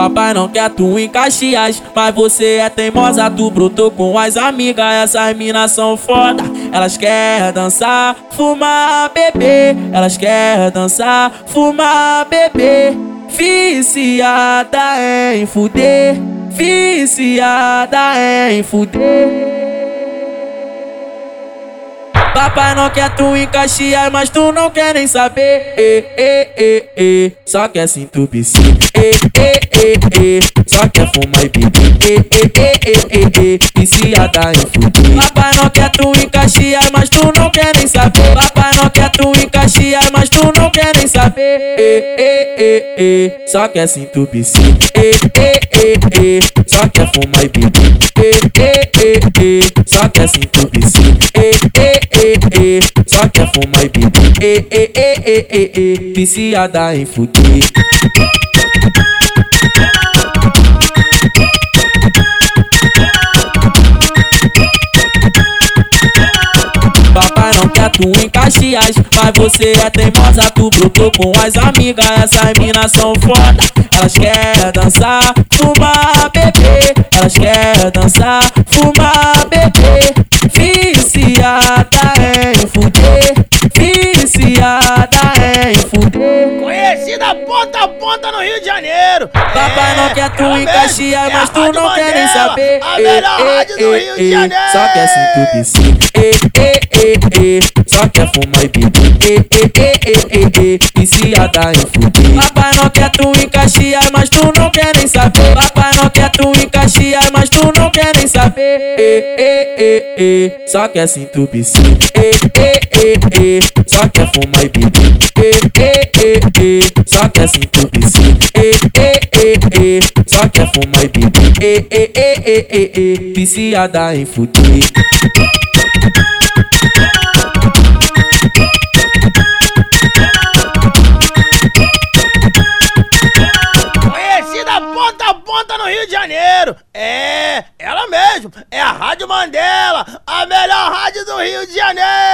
Papai não quer tu em Caxias, mas você é teimosa, tu brotou com as amigas. Essas minas são foda, elas querem dançar, fumar, beber. Elas querem dançar, fumar, beber. Viciada em fuder, viciada em fuder. Papai não quer tu em Caxias, mas tu não quer nem saber. E, e, e. Só quer se entupir. E, e, e, e. Só quer fumar e beber. Viciada em fuder. Papai não quer tu em Caxias, mas tu não quer nem saber. Papai não quer tu em Caxias, mas tu não quer nem saber. Só quer se entupir. E, e, e, e. Só quer fumar e beber. Só quer se entupir. E, e, e, e. Só quer fumar e beber. E, e, e, e, e. Viciada em fuder. Papai não quer tu em Caxias, mas você é teimosa, tu brotou com as amigas. Essas minas são foda, elas querem dançar, fumar, beber. Elas querem dançar, fumar, beber. Viciada viciada em fuder. Conhecida ponta a ponta no Rio de Janeiro. Papai não quer tu em Caxias, é mas tu não quer nem saber. A melhor rádio do Rio de Janeiro. Só quer se entupir. E, e, e, e. Só quer fumar e beber. E, e, e, e, e. Viciada em fuder. Papai não quer tu em Caxias, mas tu não quer nem saber. Papai não quer tu em Caxias, mas tu não quer nem saber. Só quer se entupir. E, e, e, e. Só quer fumar e beber. E, e, e, e. Só quer se entupir. E, e, e, e. Só quer fumar e beber. E, e, e, e, e. Viciada em fuder. É, ela mesmo. É a Rádio Mandela, a melhor rádio do Rio de Janeiro.